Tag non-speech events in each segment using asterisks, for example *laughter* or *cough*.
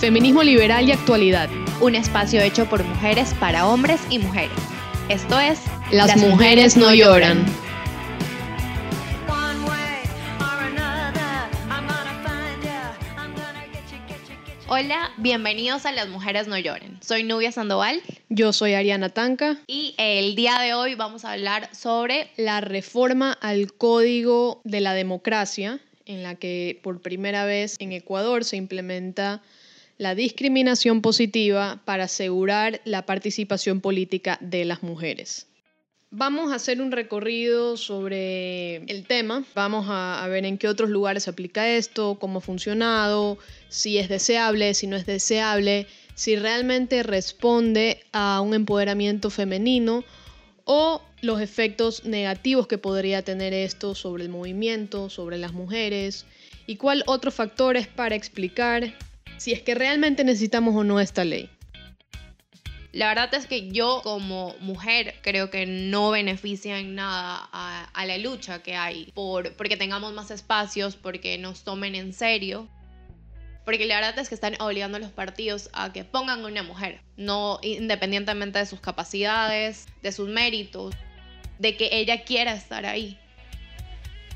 Feminismo liberal y actualidad. Un espacio hecho por mujeres para hombres y mujeres. Esto es Las, mujeres, no lloran. Hola, bienvenidos a Las Mujeres No Lloren. Soy Nubia Sandoval Yo soy Ariana Tanca. y el día de hoy vamos a hablar sobre La reforma al Código de la Democracia, en la que por primera vez en Ecuador se implementa la discriminación positiva para asegurar la participación política de las mujeres. Vamos a hacer un recorrido sobre el tema, vamos a, ver en qué otros lugares se aplica esto, cómo ha funcionado, si es deseable, si no es deseable, si realmente responde a un empoderamiento femenino o los efectos negativos que podría tener esto sobre el movimiento, sobre las mujeres y cuál otros factores para explicar si es que realmente necesitamos o no esta ley. La verdad es que yo como mujer creo que no beneficia en nada a, a la lucha que hay por porque tengamos más espacios, porque nos tomen en serio. Porque la verdad es que están obligando a los partidos a que pongan una mujer, no independientemente de sus capacidades, de sus méritos, de que ella quiera estar ahí.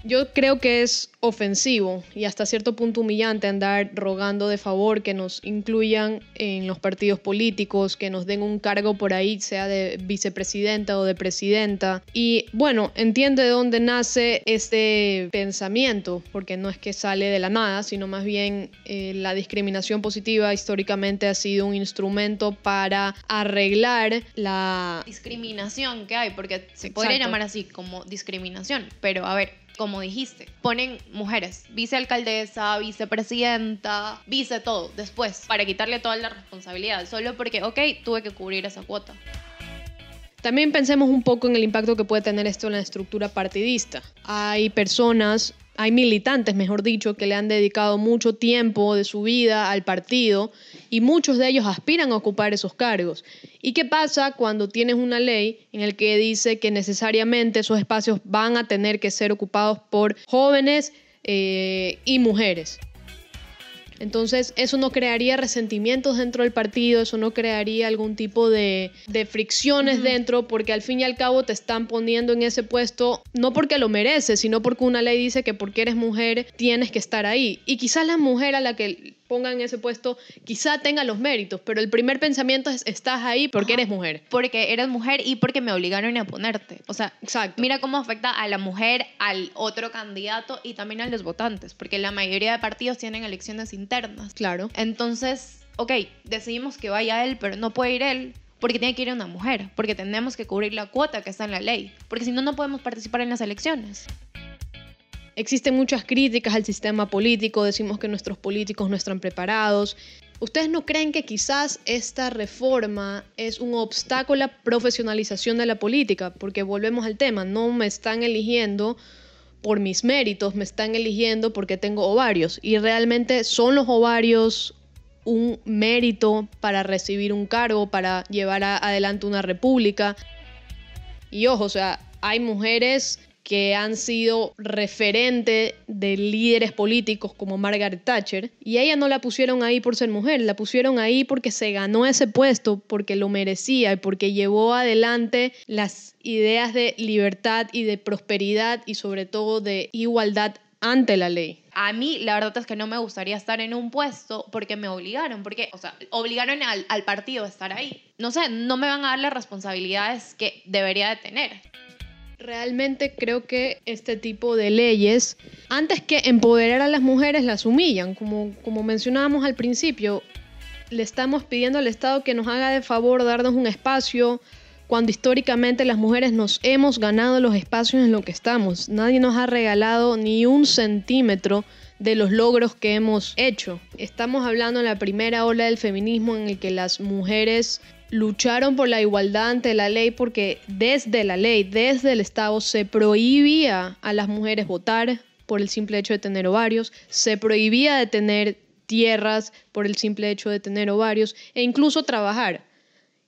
Yo creo que es ofensivo y hasta cierto punto humillante andar rogando de favor que nos incluyan en los partidos políticos, que nos den un cargo por ahí, sea de vicepresidenta o de presidenta. Y bueno, entiende de dónde nace este pensamiento, porque no es que sale de la nada, sino más bien eh, la discriminación positiva históricamente ha sido un instrumento para arreglar la Discriminación que hay, porque se podría Exacto. llamar así como discriminación, pero a ver, como dijiste, ponen mujeres, vicealcaldesa, vicepresidenta, vice todo, después, para quitarle toda la responsabilidad, solo porque, ok, tuve que cubrir esa cuota. También pensemos un poco en el impacto que puede tener esto en la estructura partidista. Hay personas, hay militantes, mejor dicho, que le han dedicado mucho tiempo de su vida al partido y muchos de ellos aspiran a ocupar esos cargos. ¿Y qué pasa cuando tienes una ley en la que dice que necesariamente esos espacios van a tener que ser ocupados por jóvenes eh, y mujeres? Entonces, eso no crearía resentimientos dentro del partido, eso no crearía algún tipo de, de fricciones dentro, porque al fin y al cabo te están poniendo en ese puesto, no porque lo mereces, sino porque una ley dice que porque eres mujer tienes que estar ahí. Y quizás la mujer a la que pongan en ese puesto quizá tenga los méritos, pero el primer pensamiento es, estás ahí porque Ajá. eres mujer. Porque eres mujer y porque me obligaron a ponerte. O sea, Exacto. mira cómo afecta a la mujer, al otro candidato y también a los votantes, porque la mayoría de partidos tienen elecciones internas. Claro. Entonces, ok, decidimos que vaya él, pero no puede ir él porque tiene que ir una mujer, porque tenemos que cubrir la cuota que está en la ley, porque si no, no podemos participar en las elecciones. Existen muchas críticas al sistema político, decimos que nuestros políticos no están preparados. ¿Ustedes no creen que quizás esta reforma es un obstáculo a la profesionalización de la política? Porque volvemos al tema, no me están eligiendo por mis méritos, me están eligiendo porque tengo ovarios. Y realmente son los ovarios un mérito para recibir un cargo, para llevar adelante una república. Y ojo, o sea, hay mujeres que han sido referente de líderes políticos como Margaret Thatcher y ella no la pusieron ahí por ser mujer, la pusieron ahí porque se ganó ese puesto, porque lo merecía y porque llevó adelante las ideas de libertad y de prosperidad y sobre todo de igualdad ante la ley. A mí, la verdad es que no me gustaría estar en un puesto porque me obligaron, porque, o sea, obligaron al, al partido a estar ahí. No sé, no me van a dar las responsabilidades que debería de tener. Realmente creo que este tipo de leyes, antes que empoderar a las mujeres, las humillan. Como, como mencionábamos al principio, le estamos pidiendo al Estado que nos haga de favor darnos un espacio cuando históricamente las mujeres nos hemos ganado los espacios en lo que estamos. Nadie nos ha regalado ni un centímetro de los logros que hemos hecho. Estamos hablando en la primera ola del feminismo en el que las mujeres lucharon por la igualdad ante la ley porque desde la ley, desde el Estado, se prohibía a las mujeres votar por el simple hecho de tener ovarios, se prohibía de tener tierras por el simple hecho de tener ovarios e incluso trabajar.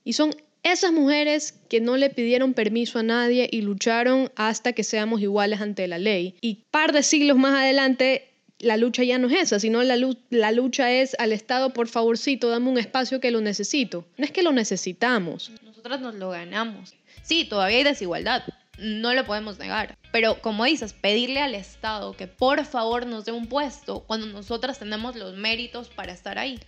Y son esas mujeres que no le pidieron permiso a nadie y lucharon hasta que seamos iguales ante la ley. Y par de siglos más adelante la lucha ya no es esa, sino la, la lucha es al Estado, por favorcito, dame un espacio que lo necesito. No es que lo necesitamos. Nosotras nos lo ganamos. Sí, todavía hay desigualdad, no lo podemos negar. Pero como dices, pedirle al Estado que por favor nos dé un puesto cuando nosotras tenemos los méritos para estar ahí.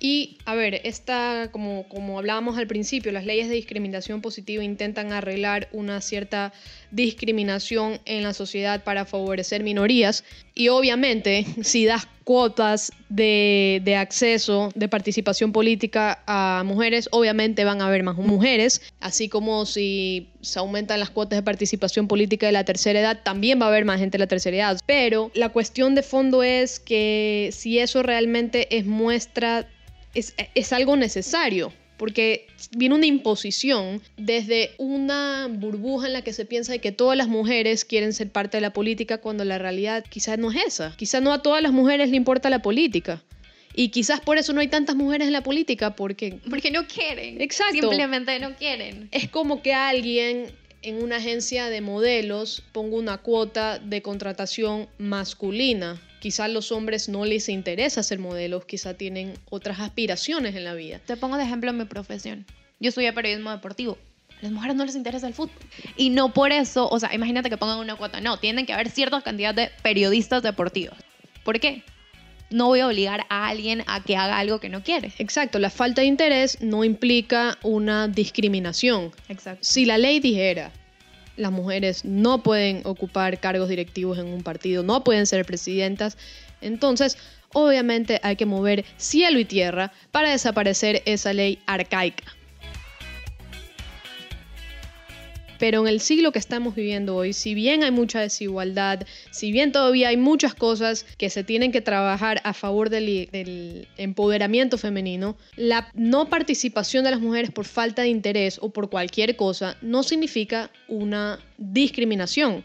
Y, a ver, esta, como, como hablábamos al principio, las leyes de discriminación positiva intentan arreglar una cierta discriminación en la sociedad para favorecer minorías. Y obviamente, si das cuotas de, de, acceso, de participación política a mujeres, obviamente van a haber más mujeres, así como si se aumentan las cuotas de participación política de la tercera edad, también va a haber más gente de la tercera edad. Pero la cuestión de fondo es que si eso realmente es muestra es, algo necesario porque viene una imposición desde una burbuja en la que se piensa de que todas las mujeres quieren ser parte de la política cuando la realidad quizás no es esa. Quizás no a todas las mujeres le importa la política. Y quizás por eso no hay tantas mujeres en la política, porque... Porque no quieren. Exacto. Simplemente no quieren. Es como que alguien en una agencia de modelos ponga una cuota de contratación masculina quizás los hombres no les interesa ser modelos, quizá tienen otras aspiraciones en la vida. Te pongo de ejemplo en mi profesión. Yo estudié periodismo deportivo. A las mujeres no les interesa el fútbol. Y no por eso, o sea, imagínate que pongan una cuota. No, tienen que haber cierta cantidad de periodistas deportivos. ¿Por qué? No voy a obligar a alguien a que haga algo que no quiere. Exacto, la falta de interés no implica una discriminación. Exacto. Si la ley dijera, las mujeres no pueden ocupar cargos directivos en un partido, no pueden ser presidentas. Entonces, obviamente hay que mover cielo y tierra para desaparecer esa ley arcaica. Pero en el siglo que estamos viviendo hoy, si bien hay mucha desigualdad, si bien todavía hay muchas cosas que se tienen que trabajar a favor del, empoderamiento femenino, la no participación de las mujeres por falta de interés o por cualquier cosa no significa una discriminación.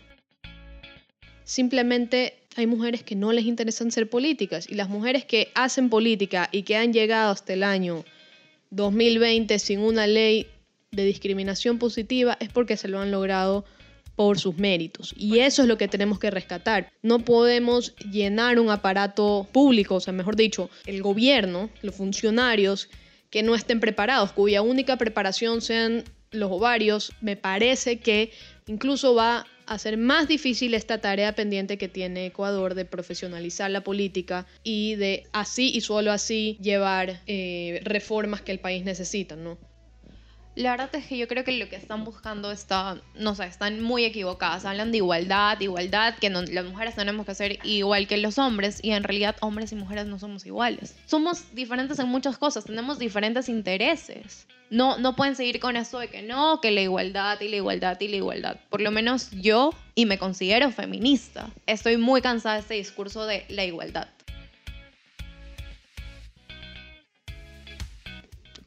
Simplemente hay mujeres que no les interesan ser políticas y las mujeres que hacen política y que han llegado hasta el año 2020 sin una ley de discriminación positiva es porque se lo han logrado por sus méritos. Y eso es lo que tenemos que rescatar. No podemos llenar un aparato público, o sea, mejor dicho, el gobierno, los funcionarios que no estén preparados, cuya única preparación sean los ovarios, me parece que incluso va a ser más difícil esta tarea pendiente que tiene Ecuador de profesionalizar la política y de así y solo así llevar eh, reformas que el país necesita, ¿no? La verdad es que yo creo que lo que están buscando está, no sé, están muy equivocadas. Hablan de igualdad, igualdad, que las mujeres tenemos que ser igual que los hombres y en realidad hombres y mujeres no somos iguales. Somos diferentes en muchas cosas, tenemos diferentes intereses. No, no pueden seguir con eso de que no, que la igualdad y la igualdad y la igualdad. Por lo menos yo, y me considero feminista, estoy muy cansada de este discurso de la igualdad.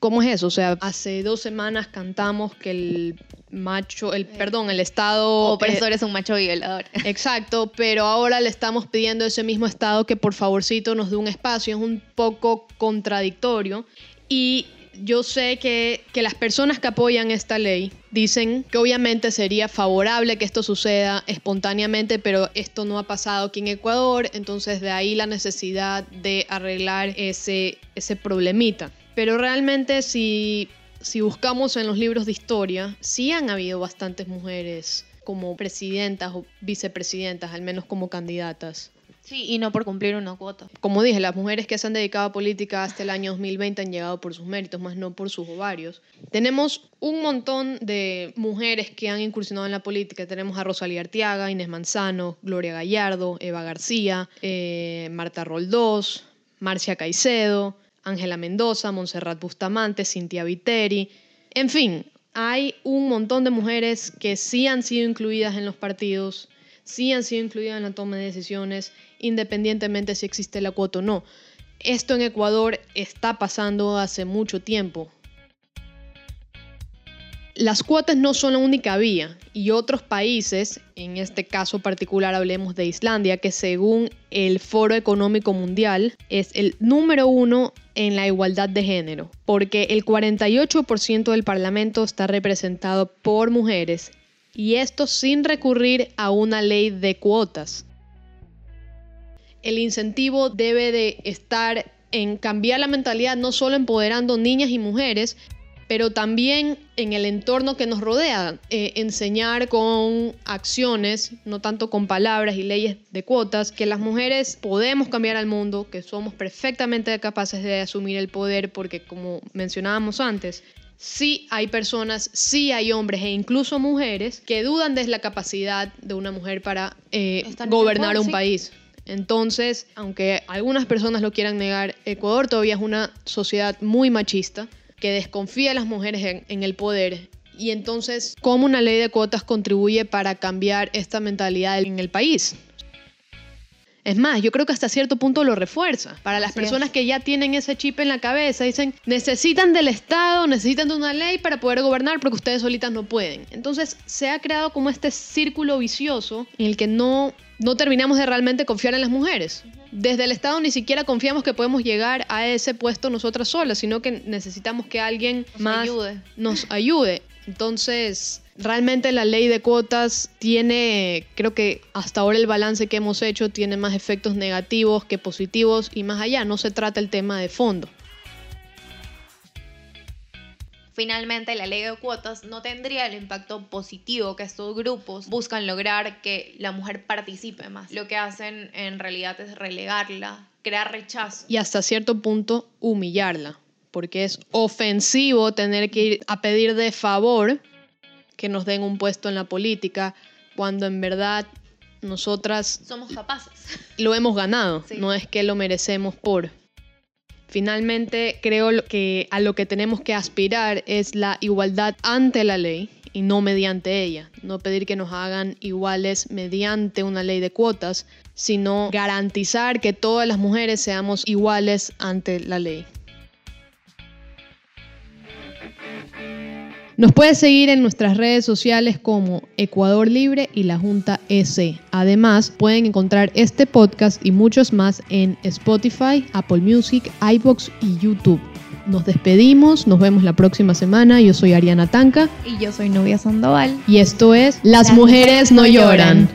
¿Cómo es eso? O sea, hace dos semanas cantamos que el macho, el, perdón, el Estado... Opresor es un macho violador. *laughs* Exacto, pero ahora le estamos pidiendo a ese mismo Estado que por favorcito nos dé un espacio. Es un poco contradictorio. Y yo sé que, que, las personas que apoyan esta ley dicen que obviamente sería favorable que esto suceda espontáneamente, pero esto no ha pasado aquí en Ecuador, entonces de ahí la necesidad de arreglar ese, ese problemita. Pero realmente si, si buscamos en los libros de historia, sí han habido bastantes mujeres como presidentas o vicepresidentas, al menos como candidatas. Sí, y no por cumplir una cuota. Como dije, las mujeres que se han dedicado a política hasta el año 2020 han llegado por sus méritos, más no por sus ovarios. Tenemos un montón de mujeres que han incursionado en la política. Tenemos a Rosalía Artiaga, Inés Manzano, Gloria Gallardo, Eva García, eh, Marta Roldós, Marcia Caicedo, Ángela Mendoza, Montserrat Bustamante, Cintia Viteri. En fin, hay un montón de mujeres que sí han sido incluidas en los partidos, sí han sido incluidas en la toma de decisiones, independientemente si existe la cuota o no. Esto en Ecuador está pasando hace mucho tiempo. Las cuotas no son la única vía y otros países, en este caso particular hablemos de Islandia, que según el Foro Económico Mundial es el número uno en la igualdad de género, porque el 48% del Parlamento está representado por mujeres y esto sin recurrir a una ley de cuotas. el incentivo debe de estar en cambiar la mentalidad, no solo empoderando niñas y mujeres, pero también en el entorno que nos rodea, eh, enseñar con acciones, no tanto con palabras y leyes de cuotas, que las mujeres podemos cambiar al mundo, que somos perfectamente capaces de asumir el poder, porque como mencionábamos antes, sí hay personas, sí hay hombres e incluso mujeres que dudan de la capacidad de una mujer para eh, gobernar un país. Entonces, aunque algunas personas lo quieran negar, Ecuador todavía es una sociedad muy machista que desconfía de las mujeres en, el poder y entonces, ¿cómo una ley de cuotas contribuye para cambiar esta mentalidad en el país? Es más, yo creo que hasta cierto punto lo refuerza. Para las personas que ya tienen ese chip en la cabeza, dicen, necesitan del Estado, necesitan de una ley para poder gobernar porque ustedes solitas no pueden. Entonces se ha creado como este círculo vicioso en el que no, no terminamos de realmente confiar en las mujeres desde el Estado ni siquiera confiamos que podemos llegar a ese puesto nosotras solas, sino que necesitamos que alguien más nos ayude. Entonces, realmente la ley de cuotas tiene, creo que hasta ahora el balance que hemos hecho tiene más efectos negativos que positivos y más allá, no se trata el tema de fondo. Finalmente, la ley de cuotas no tendría el impacto positivo que estos grupos buscan lograr que la mujer participe más. Lo que hacen en realidad es relegarla, crear rechazo. Y hasta cierto punto humillarla, porque es ofensivo tener que ir a pedir de favor que nos den un puesto en la política cuando en verdad nosotras somos capaces. Lo hemos ganado, no es que lo merecemos por. Finalmente, creo que a lo que tenemos que aspirar es la igualdad ante la ley y no mediante ella. No pedir que nos hagan iguales mediante una ley de cuotas, sino garantizar que todas las mujeres seamos iguales ante la ley. Nos puedes seguir en nuestras redes sociales como Ecuador Libre y la Junta EC. Además, pueden encontrar este podcast y muchos más en Spotify, Apple Music, iBox y YouTube. Nos despedimos, nos vemos la próxima semana. Yo soy Ariana Tanca. Y yo soy Novia Sandoval. Y esto es Las, mujeres, no lloran.